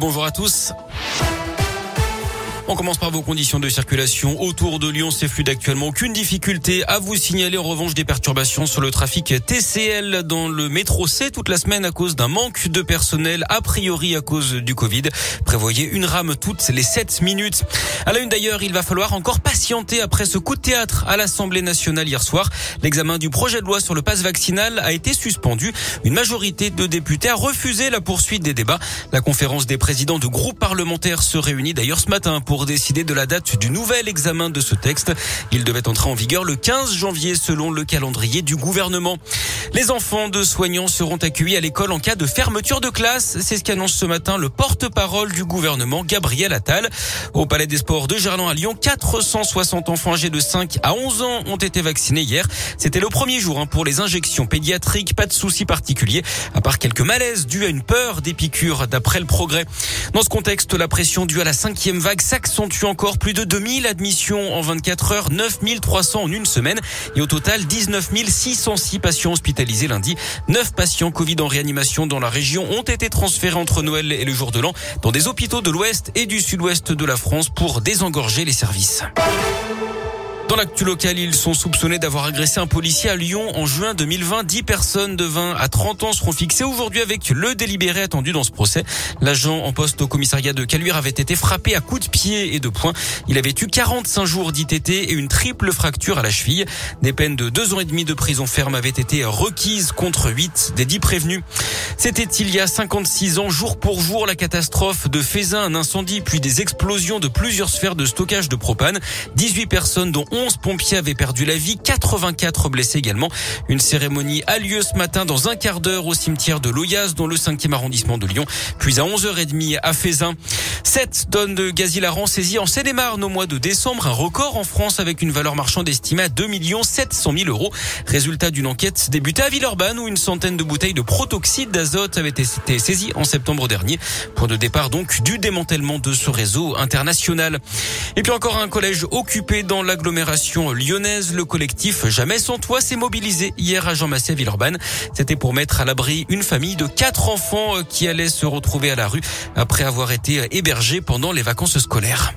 bonjour à tous. On commence par vos conditions de circulation autour de Lyon. C'est fluide actuellement. Aucune difficulté à vous signaler. En revanche, des perturbations sur le trafic TCL dans le métro C toute la semaine à cause d'un manque de personnel, a priori à cause du Covid. Prévoyez une rame toutes les 7 minutes. À la une d'ailleurs, il va falloir encore patienter après ce coup de théâtre à l'Assemblée nationale hier soir. L'examen du projet de loi sur le passe vaccinal a été suspendu. Une majorité de députés a refusé la poursuite des débats. La conférence des présidents de groupes parlementaires se réunit d'ailleurs ce matin pour décider de la date du nouvel examen de ce texte. Il devait entrer en vigueur le 15 janvier selon le calendrier du gouvernement. Les enfants de soignants seront accueillis à l'école en cas de fermeture de classe. C'est ce qu'annonce ce matin le porte-parole du gouvernement, Gabriel Attal. Au Palais des Sports de Gerland à Lyon, 460 enfants âgés de 5 à 11 ans ont été vaccinés hier. C'était le premier jour hein, pour les injections pédiatriques. Pas de soucis particuliers, à part quelques malaises dus à une peur des piqûres d'après le progrès. Dans ce contexte, la pression due à la cinquième vague s'accentue encore. Plus de 2000 admissions en 24 heures, 9300 en une semaine et au total 19 606 patients hospitalisés lundi. 9 patients Covid en réanimation dans la région ont été transférés entre Noël et le jour de l'an dans des hôpitaux de l'ouest et du sud-ouest de la France pour désengorger les services. Dans l'actu local, ils sont soupçonnés d'avoir agressé un policier à Lyon en juin 2020. 10 personnes de 20 à 30 ans seront fixées aujourd'hui avec le délibéré attendu dans ce procès. L'agent en poste au commissariat de Caluire avait été frappé à coups de pied et de poing. Il avait eu 45 jours d'ITT et une triple fracture à la cheville. Des peines de deux ans et demi de prison ferme avaient été requises contre 8 des 10 prévenus. C'était il y a 56 ans, jour pour jour, la catastrophe de Fézin, un incendie puis des explosions de plusieurs sphères de stockage de propane. 18 personnes dont 11 pompiers avaient perdu la vie, 84 blessés également. Une cérémonie a lieu ce matin dans un quart d'heure au cimetière de Loyas, dans le 5e arrondissement de Lyon, puis à 11h30 à Fézin. 7 tonnes de gaz hilarant saisies en Seine-et-Marne au mois de décembre, un record en France avec une valeur marchande estimée à 2 700 000 euros. Résultat d'une enquête débutée à Villeurbanne où une centaine de bouteilles de protoxyde d'azote avaient été saisies en septembre dernier. Point de départ donc du démantèlement de ce réseau international. Et puis encore un collège occupé dans l'agglomération lyonnaise. Le collectif Jamais sans toi s'est mobilisé hier à Jean-Massé Villeurbanne. C'était pour mettre à l'abri une famille de quatre enfants qui allaient se retrouver à la rue après avoir été hébergés pendant les vacances scolaires.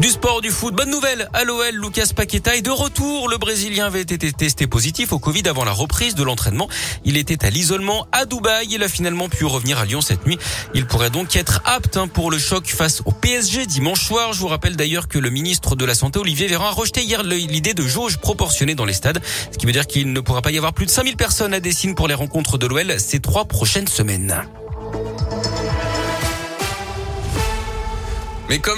Du sport, du foot, bonne nouvelle. À l'OL, Lucas Paqueta est de retour. Le Brésilien avait été testé positif au Covid avant la reprise de l'entraînement. Il était à l'isolement à Dubaï. Il a finalement pu revenir à Lyon cette nuit. Il pourrait donc être apte hein, pour le choc face au PSG dimanche soir. Je vous rappelle d'ailleurs que le ministre de la Santé, Olivier Véran, a rejeté hier l'idée de jauge proportionnée dans les stades. Ce qui veut dire qu'il ne pourra pas y avoir plus de 5000 personnes à Dessine pour les rencontres de l'OL ces trois prochaines semaines. Mais comme